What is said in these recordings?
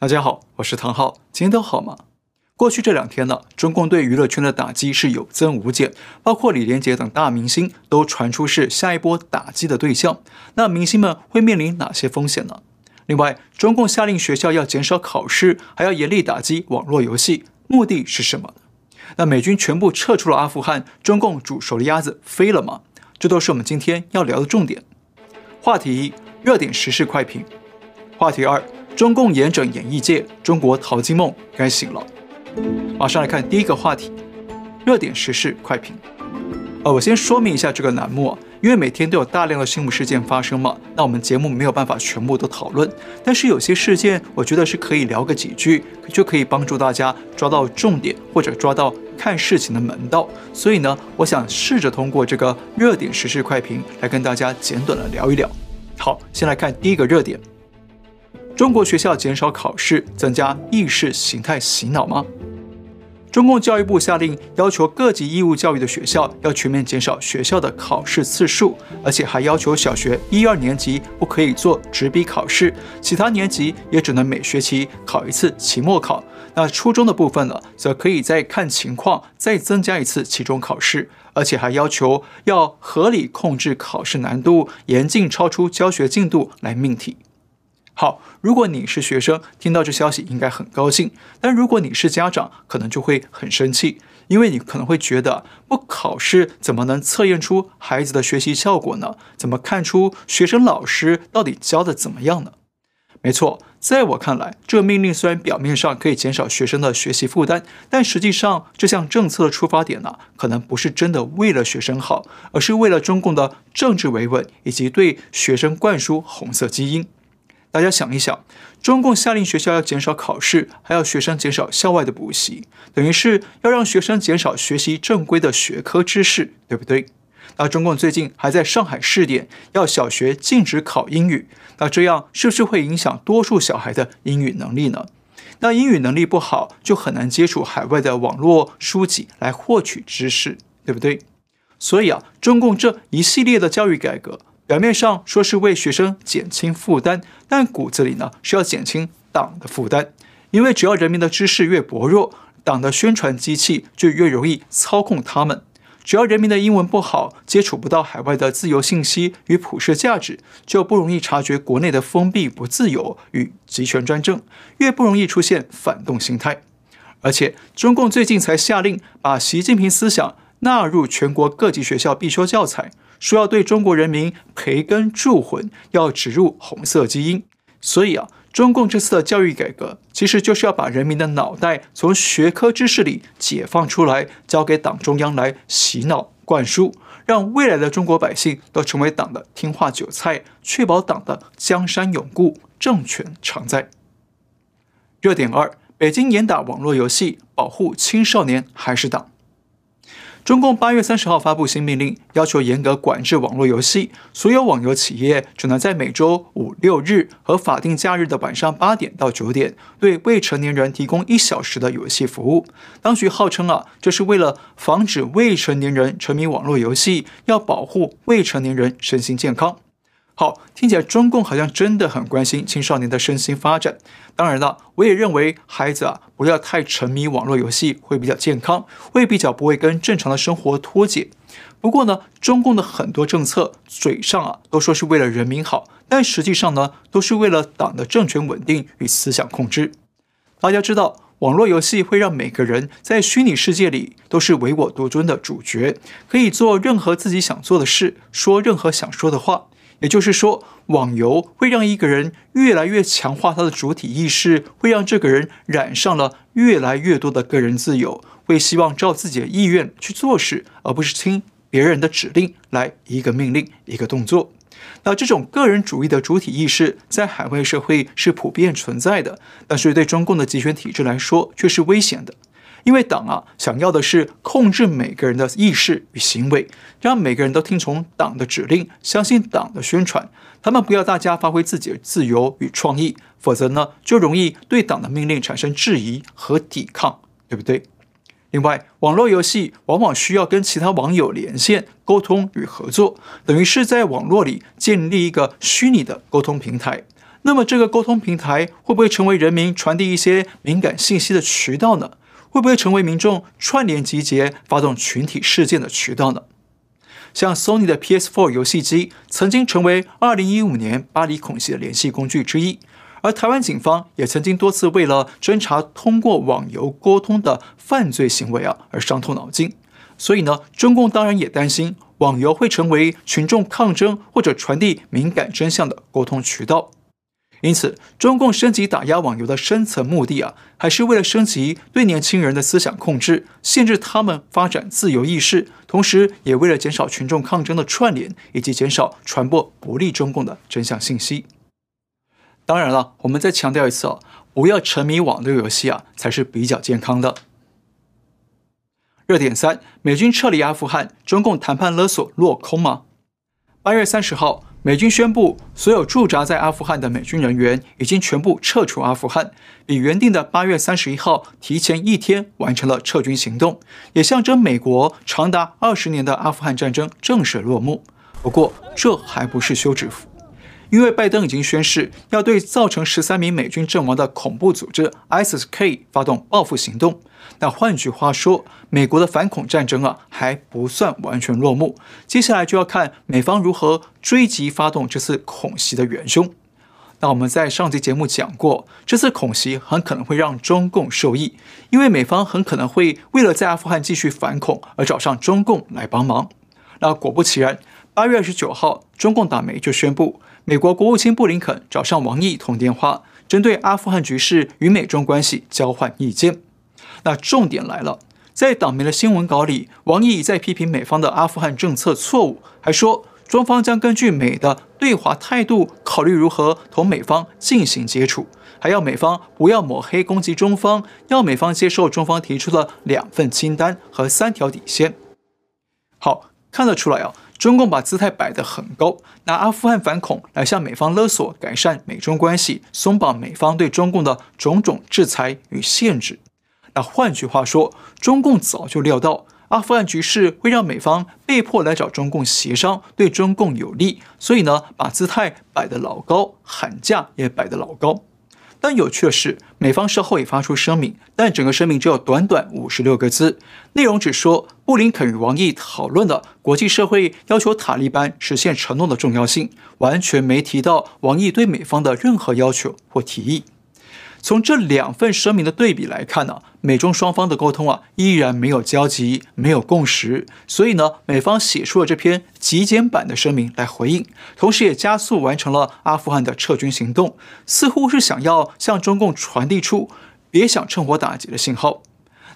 大家好，我是唐浩，今天都好吗？过去这两天呢，中共对娱乐圈的打击是有增无减，包括李连杰等大明星都传出是下一波打击的对象。那明星们会面临哪些风险呢？另外，中共下令学校要减少考试，还要严厉打击网络游戏，目的是什么？那美军全部撤出了阿富汗，中共煮熟的鸭子飞了吗？这都是我们今天要聊的重点。话题一：热点时事快评。话题二。中共严整演艺界，中国淘金梦该醒了。马上来看第一个话题，热点时事快评。呃，我先说明一下这个栏目啊，因为每天都有大量的新闻事件发生嘛，那我们节目没有办法全部都讨论，但是有些事件我觉得是可以聊个几句，就可以帮助大家抓到重点或者抓到看事情的门道。所以呢，我想试着通过这个热点时事快评来跟大家简短的聊一聊。好，先来看第一个热点。中国学校减少考试，增加意识形态洗脑吗？中共教育部下令，要求各级义务教育的学校要全面减少学校的考试次数，而且还要求小学一二年级不可以做纸笔考试，其他年级也只能每学期考一次期末考。那初中的部分呢，则可以再看情况再增加一次期中考试，而且还要求要合理控制考试难度，严禁超出教学进度来命题。好，如果你是学生，听到这消息应该很高兴；但如果你是家长，可能就会很生气，因为你可能会觉得，不考试怎么能测验出孩子的学习效果呢？怎么看出学生老师到底教的怎么样呢？没错，在我看来，这命令虽然表面上可以减少学生的学习负担，但实际上这项政策的出发点呢，可能不是真的为了学生好，而是为了中共的政治维稳以及对学生灌输红色基因。大家想一想，中共下令学校要减少考试，还要学生减少校外的补习，等于是要让学生减少学习正规的学科知识，对不对？那中共最近还在上海试点，要小学禁止考英语，那这样是不是会影响多数小孩的英语能力呢？那英语能力不好，就很难接触海外的网络书籍来获取知识，对不对？所以啊，中共这一系列的教育改革。表面上说是为学生减轻负担，但骨子里呢是要减轻党的负担。因为只要人民的知识越薄弱，党的宣传机器就越容易操控他们。只要人民的英文不好，接触不到海外的自由信息与普世价值，就不容易察觉国内的封闭不自由与集权专政，越不容易出现反动心态。而且，中共最近才下令把习近平思想纳入全国各级学校必修教材。说要对中国人民培根铸魂，要植入红色基因。所以啊，中共这次的教育改革，其实就是要把人民的脑袋从学科知识里解放出来，交给党中央来洗脑灌输，让未来的中国百姓都成为党的听话韭菜，确保党的江山永固，政权常在。热点二：北京严打网络游戏，保护青少年还是党？中共八月三十号发布新命令，要求严格管制网络游戏。所有网游企业只能在每周五六日和法定假日的晚上八点到九点，对未成年人提供一小时的游戏服务。当局号称啊，这是为了防止未成年人沉迷网络游戏，要保护未成年人身心健康。好，听起来中共好像真的很关心青少年的身心发展。当然了，我也认为孩子啊不要太沉迷网络游戏会比较健康，会比较不会跟正常的生活脱节。不过呢，中共的很多政策嘴上啊都说是为了人民好，但实际上呢都是为了党的政权稳定与思想控制。大家知道，网络游戏会让每个人在虚拟世界里都是唯我独尊的主角，可以做任何自己想做的事，说任何想说的话。也就是说，网游会让一个人越来越强化他的主体意识，会让这个人染上了越来越多的个人自由，会希望照自己的意愿去做事，而不是听别人的指令来一个命令一个动作。那这种个人主义的主体意识在海外社会是普遍存在的，但是对中共的集权体制来说却是危险的。因为党啊，想要的是控制每个人的意识与行为，让每个人都听从党的指令，相信党的宣传。他们不要大家发挥自己的自由与创意，否则呢，就容易对党的命令产生质疑和抵抗，对不对？另外，网络游戏往往需要跟其他网友连线、沟通与合作，等于是在网络里建立一个虚拟的沟通平台。那么这个沟通平台会不会成为人民传递一些敏感信息的渠道呢？会不会成为民众串联集结、发动群体事件的渠道呢？像 Sony 的 PS4 游戏机曾经成为2015年巴黎恐袭的联系工具之一，而台湾警方也曾经多次为了侦查通过网游沟通的犯罪行为啊而伤透脑筋。所以呢，中共当然也担心网游会成为群众抗争或者传递敏感真相的沟通渠道。因此，中共升级打压网游的深层目的啊，还是为了升级对年轻人的思想控制，限制他们发展自由意识，同时也为了减少群众抗争的串联，以及减少传播不利中共的真相信息。当然了，我们再强调一次啊，不要沉迷网络游戏啊，才是比较健康的。热点三：美军撤离阿富汗，中共谈判勒索落空吗？八月三十号。美军宣布，所有驻扎在阿富汗的美军人员已经全部撤出阿富汗，比原定的八月三十一号提前一天完成了撤军行动，也象征美国长达二十年的阿富汗战争正式落幕。不过，这还不是休止符。因为拜登已经宣誓要对造成十三名美军阵亡的恐怖组织 ISIS-K 发动报复行动。那换句话说，美国的反恐战争啊还不算完全落幕。接下来就要看美方如何追击发动这次恐袭的元凶。那我们在上集节目讲过，这次恐袭很可能会让中共受益，因为美方很可能会为了在阿富汗继续反恐而找上中共来帮忙。那果不其然，八月二十九号，中共党媒就宣布。美国国务卿布林肯找上王毅通电话，针对阿富汗局势与美中关系交换意见。那重点来了，在党媒的新闻稿里，王毅在批评美方的阿富汗政策错误，还说中方将根据美的对华态度，考虑如何同美方进行接触，还要美方不要抹黑攻击中方，要美方接受中方提出的两份清单和三条底线。好，看得出来啊。中共把姿态摆得很高，拿阿富汗反恐来向美方勒索改善美中关系，松绑美方对中共的种种制裁与限制。那换句话说，中共早就料到阿富汗局势会让美方被迫来找中共协商，对中共有利，所以呢，把姿态摆得老高，喊价也摆得老高。但有趣的是，美方事后也发出声明，但整个声明只有短短五十六个字，内容只说布林肯与王毅讨论了国际社会要求塔利班实现承诺的重要性，完全没提到王毅对美方的任何要求或提议。从这两份声明的对比来看呢、美中双方的沟通啊依然没有交集，没有共识，所以呢，美方写出了这篇极简版的声明来回应，同时也加速完成了阿富汗的撤军行动，似乎是想要向中共传递出别想趁火打劫的信号。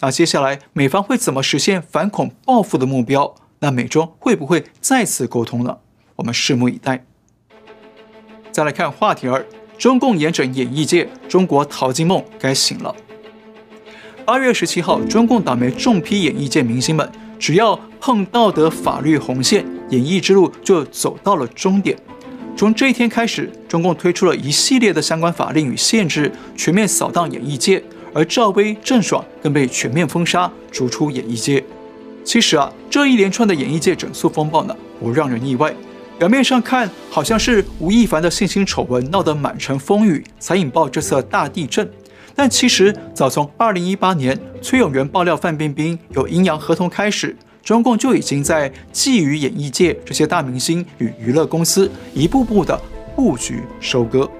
那接下来美方会怎么实现反恐报复的目标？那美中会不会再次沟通呢？我们拭目以待。再来看话题二。中共严整演艺界，中国淘金梦该醒了。八月十七号，中共党媒重批演艺界明星们，只要碰道德法律红线，演艺之路就走到了终点。从这一天开始，中共推出了一系列的相关法令与限制，全面扫荡演艺界，而赵薇、郑爽更被全面封杀，逐出演艺界。其实啊，这一连串的演艺界整肃风暴呢，不让人意外。表面上看，好像是吴亦凡的性侵丑闻闹得满城风雨，才引爆这次大地震。但其实，早从2018年崔永元爆料范冰冰有阴阳合同开始，中共就已经在觊觎演艺界这些大明星与娱乐公司，一步步的布局收割。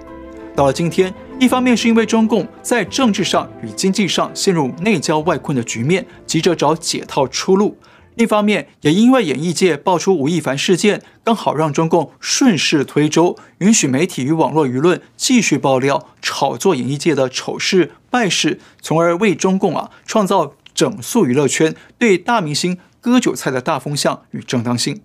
到了今天，一方面是因为中共在政治上与经济上陷入内交外困的局面，急着找解套出路。另一方面也因为演艺界爆出吴亦凡事件，刚好让中共顺势推舟，允许媒体与网络舆论继续爆料、炒作演艺界的丑事败事，从而为中共啊创造整肃娱乐圈对大明星割韭菜的大风向与正当性。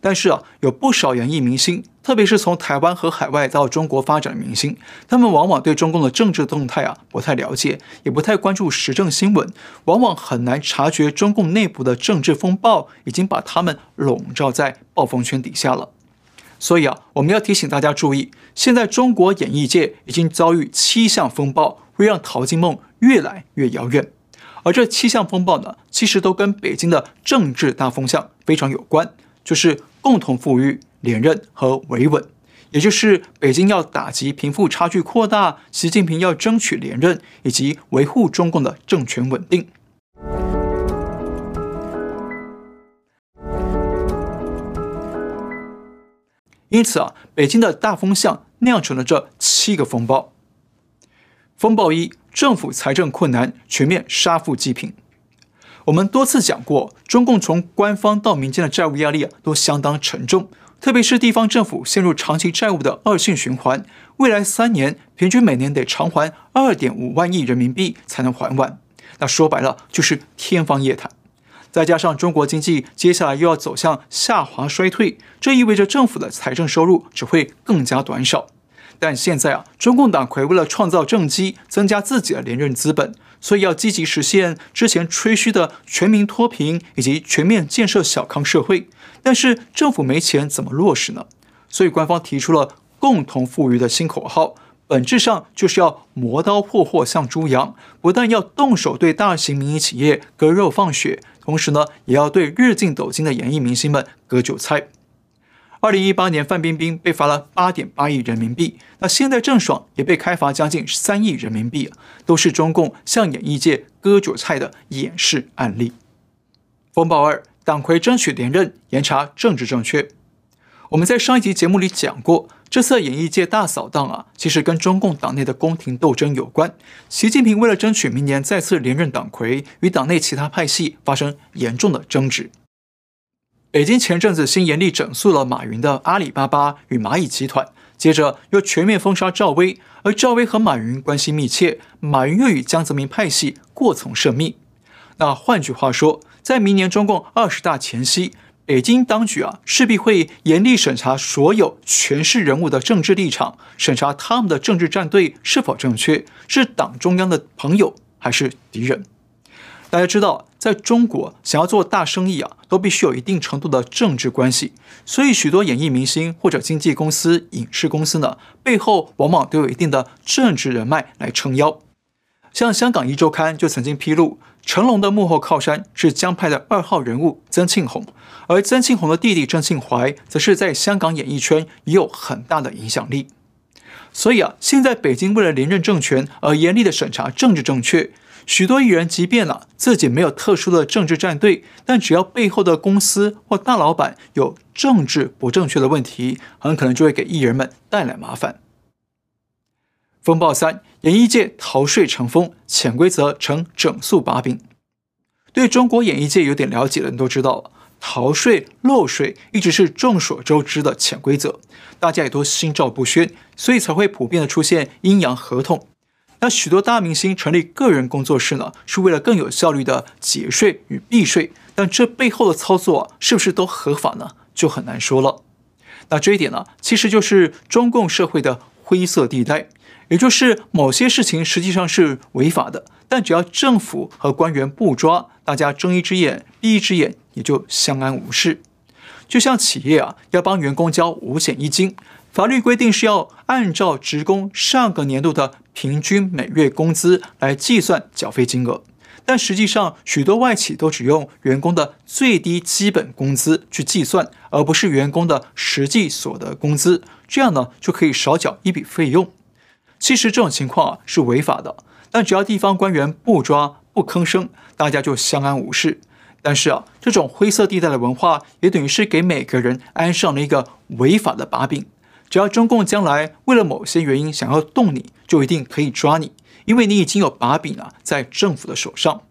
但是啊，有不少演艺明星，特别是从台湾和海外到中国发展的明星，他们往往对中共的政治动态啊不太了解，也不太关注时政新闻，往往很难察觉中共内部的政治风暴已经把他们笼罩在暴风圈底下了。所以啊，我们要提醒大家注意，现在中国演艺界已经遭遇七项风暴，会让淘金梦越来越遥远。而这七项风暴呢，其实都跟北京的政治大风向非常有关，就是。共同富裕、连任和维稳，也就是北京要打击贫富差距扩大，习近平要争取连任，以及维护中共的政权稳定。因此啊，北京的大风向酿成了这七个风暴。风暴一：政府财政困难，全面杀富济贫。我们多次讲过，中共从官方到民间的债务压力，都相当沉重，特别是地方政府陷入长期债务的恶性循环，未来三年平均每年得偿还二点五万亿人民币才能还完。那说白了就是天方夜谭。再加上中国经济接下来又要走向下滑衰退，这意味着政府的财政收入只会更加短少。但现在啊，中共党魁为了创造政绩，增加自己的连任资本，所以要积极实现之前吹嘘的全民脱贫以及全面建设小康社会。但是政府没钱怎么落实呢？所以官方提出了共同富裕的新口号。本质上就是要磨刀霍霍向猪羊，不但要动手对大型民营企业割肉放血，同时呢，也要对日进斗金的演艺明星们割韭菜。二零一八年，范冰冰被罚了八点八亿人民币，那现在郑爽也被开罚将近三亿人民币，都是中共向演艺界割韭菜的演示案例。风暴二，党魁争取连任，严查政治正确。我们在上一集节目里讲过。这次演艺界大扫荡啊，其实跟中共党内的宫廷斗争有关。习近平为了争取明年再次连任党魁，与党内其他派系发生严重的争执。北京前阵子新严厉整肃了马云的阿里巴巴与蚂蚁集团，接着又全面封杀赵薇，而赵薇和马云关系密切，马云又与江泽民派系过从甚密。那换句话说，在明年中共二十大前夕。北京当局啊，势必会严厉审查所有权势人物的政治立场，审查他们的政治站队是否正确，是党中央的朋友还是敌人。大家知道，在中国想要做大生意啊，都必须有一定程度的政治关系，所以许多演艺明星或者经纪公司、影视公司呢，背后往往都有一定的政治人脉来撑腰。像香港一周刊就曾经披露，成龙的幕后靠山是江派的二号人物曾庆红。而曾庆红的弟弟曾庆怀，则是在香港演艺圈也有很大的影响力。所以啊，现在北京为了连任政权而严厉的审查政治正确，许多艺人即便啊自己没有特殊的政治站队，但只要背后的公司或大老板有政治不正确的问题，很可能就会给艺人们带来麻烦。风暴三，演艺界逃税成风，潜规则成整肃把柄。对中国演艺界有点了解的人都知道。逃税漏税一直是众所周知的潜规则，大家也都心照不宣，所以才会普遍的出现阴阳合同。那许多大明星成立个人工作室呢，是为了更有效率的节税与避税，但这背后的操作，是不是都合法呢？就很难说了。那这一点呢，其实就是中共社会的灰色地带，也就是某些事情实际上是违法的，但只要政府和官员不抓，大家睁一只眼闭一只眼。也就相安无事，就像企业啊，要帮员工交五险一金，法律规定是要按照职工上个年度的平均每月工资来计算缴费金额，但实际上许多外企都只用员工的最低基本工资去计算，而不是员工的实际所得工资，这样呢就可以少缴一笔费用。其实这种情况啊是违法的，但只要地方官员不抓不吭声，大家就相安无事。但是啊，这种灰色地带的文化也等于是给每个人安上了一个违法的把柄。只要中共将来为了某些原因想要动你，就一定可以抓你，因为你已经有把柄啊在政府的手上。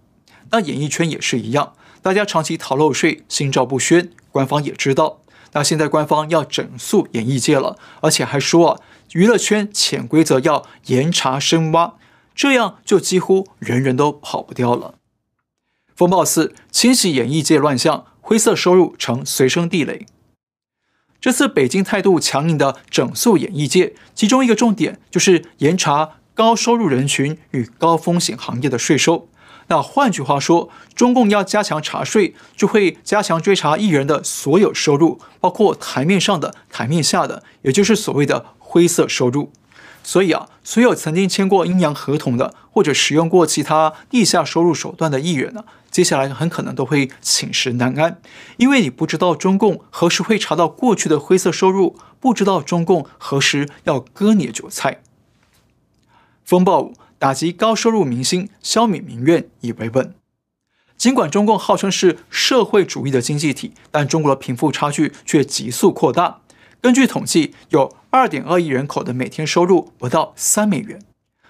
那演艺圈也是一样，大家长期逃漏税，心照不宣，官方也知道。那现在官方要整肃演艺界了，而且还说啊，娱乐圈潜规则要严查深挖，这样就几乎人人都跑不掉了。风暴四，清洗演艺界乱象，灰色收入成随身地雷。这次北京态度强硬的整肃演艺界，其中一个重点就是严查高收入人群与高风险行业的税收。那换句话说，中共要加强查税，就会加强追查艺人的所有收入，包括台面上的、台面下的，也就是所谓的灰色收入。所以啊，所有曾经签过阴阳合同的，或者使用过其他地下收入手段的艺人呢，接下来很可能都会寝食难安，因为你不知道中共何时会查到过去的灰色收入，不知道中共何时要割你的韭菜。风暴五，打击高收入明星，消弭民怨以为稳。尽管中共号称是社会主义的经济体，但中国的贫富差距却急速扩大。根据统计，有二点二亿人口的每天收入不到三美元，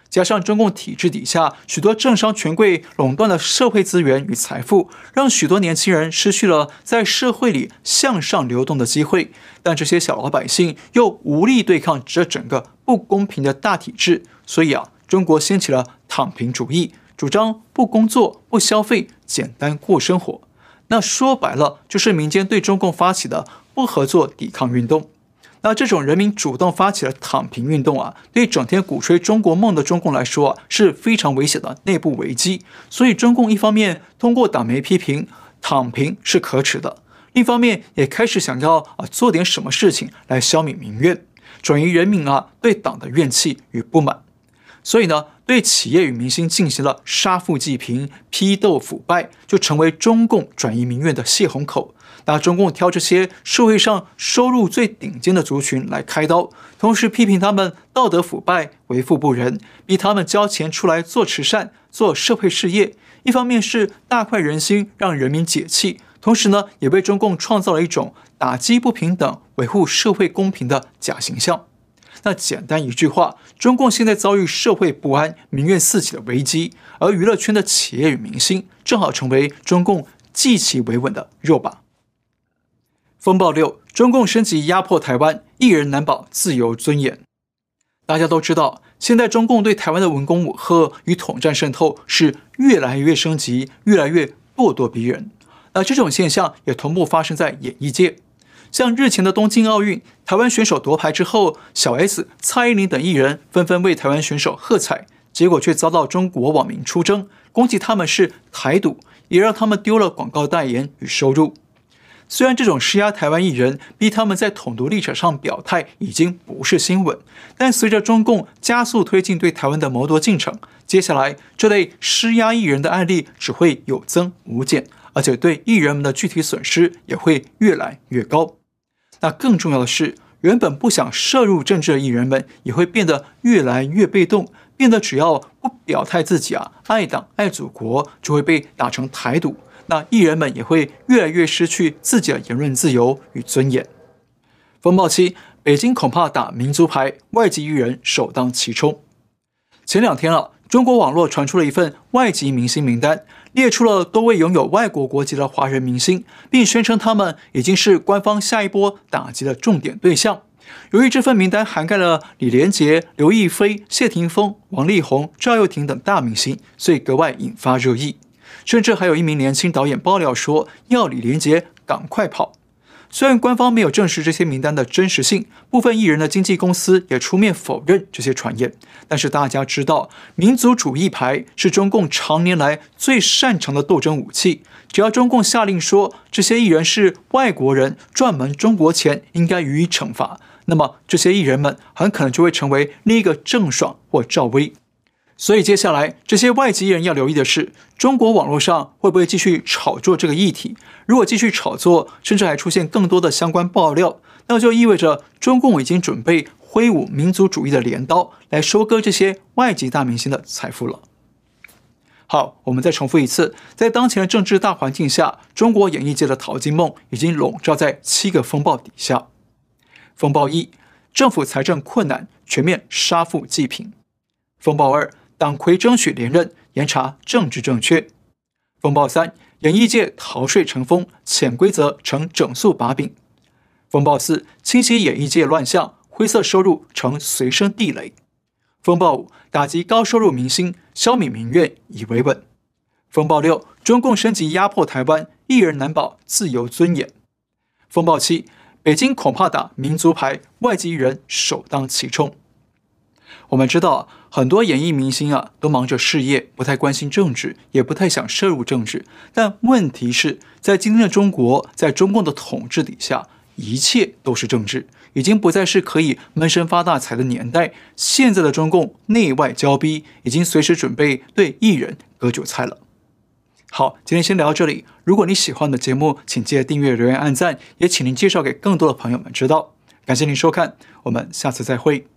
加上中共体制底下许多政商权贵垄断了社会资源与财富，让许多年轻人失去了在社会里向上流动的机会。但这些小老百姓又无力对抗这整个不公平的大体制，所以啊，中国掀起了躺平主义，主张不工作、不消费、简单过生活。那说白了，就是民间对中共发起的不合作抵抗运动。那这种人民主动发起的躺平运动啊，对整天鼓吹中国梦的中共来说啊，是非常危险的内部危机。所以，中共一方面通过党媒批评躺平是可耻的，另一方面也开始想要啊做点什么事情来消弭民怨，转移人民啊对党的怨气与不满。所以呢，对企业与明星进行了杀富济贫、批斗腐败，就成为中共转移民怨的泄洪口。拿中共挑这些社会上收入最顶尖的族群来开刀，同时批评他们道德腐败、为富不仁，逼他们交钱出来做慈善、做社会事业。一方面是大快人心，让人民解气；同时呢，也为中共创造了一种打击不平等、维护社会公平的假形象。那简单一句话，中共现在遭遇社会不安、民怨四起的危机，而娱乐圈的企业与明星正好成为中共计其维稳的肉靶。风暴六，中共升级压迫台湾，艺人难保自由尊严。大家都知道，现在中共对台湾的文攻武吓与统战渗透是越来越升级，越来越咄咄逼人。那这种现象也同步发生在演艺界，像日前的东京奥运，台湾选手夺牌之后，小 S、蔡依林等艺人纷纷为台湾选手喝彩，结果却遭到中国网民出征，攻击他们是台独，也让他们丢了广告代言与收入。虽然这种施压台湾艺人，逼他们在统独立场上表态，已经不是新闻，但随着中共加速推进对台湾的谋夺进程，接下来这类施压艺人的案例只会有增无减，而且对艺人们的具体损失也会越来越高。那更重要的是，原本不想涉入政治的艺人们，也会变得越来越被动，变得只要不表态自己啊爱党爱祖国，就会被打成台独。那艺人们也会越来越失去自己的言论自由与尊严。风暴七，北京恐怕打民族牌，外籍艺人首当其冲。前两天啊，中国网络传出了一份外籍明星名单，列出了多位拥有外国国籍的华人明星，并宣称他们已经是官方下一波打击的重点对象。由于这份名单涵盖了李连杰、刘亦菲、谢霆锋、王力宏、赵又廷等大明星，所以格外引发热议。甚至还有一名年轻导演爆料说，要李连杰赶快跑。虽然官方没有证实这些名单的真实性，部分艺人的经纪公司也出面否认这些传言，但是大家知道，民族主义牌是中共常年来最擅长的斗争武器。只要中共下令说这些艺人是外国人，赚门中国钱，应该予以惩罚，那么这些艺人们很可能就会成为另一个郑爽或赵薇。所以接下来，这些外籍艺人要留意的是，中国网络上会不会继续炒作这个议题？如果继续炒作，甚至还出现更多的相关爆料，那就意味着中共已经准备挥舞民族主义的镰刀，来收割这些外籍大明星的财富了。好，我们再重复一次，在当前的政治大环境下，中国演艺界的淘金梦已经笼罩在七个风暴底下。风暴一，政府财政困难，全面杀富济贫。风暴二。党魁争取连任，严查政治正确。风暴三，演艺界逃税成风，潜规则成整肃把柄。风暴四，清洗演艺界乱象，灰色收入成随身地雷。风暴五，打击高收入明星，消弭民怨以维稳。风暴六，中共升级压迫台湾，艺人难保自由尊严。风暴七，北京恐怕打民族牌，外籍艺人首当其冲。我们知道，很多演艺明星啊，都忙着事业，不太关心政治，也不太想涉入政治。但问题是，在今天的中国，在中共的统治底下，一切都是政治，已经不再是可以闷声发大财的年代。现在的中共内外交逼，已经随时准备对艺人割韭菜了。好，今天先聊到这里。如果你喜欢的节目，请记得订阅、留言、按赞，也请您介绍给更多的朋友们知道。感谢您收看，我们下次再会。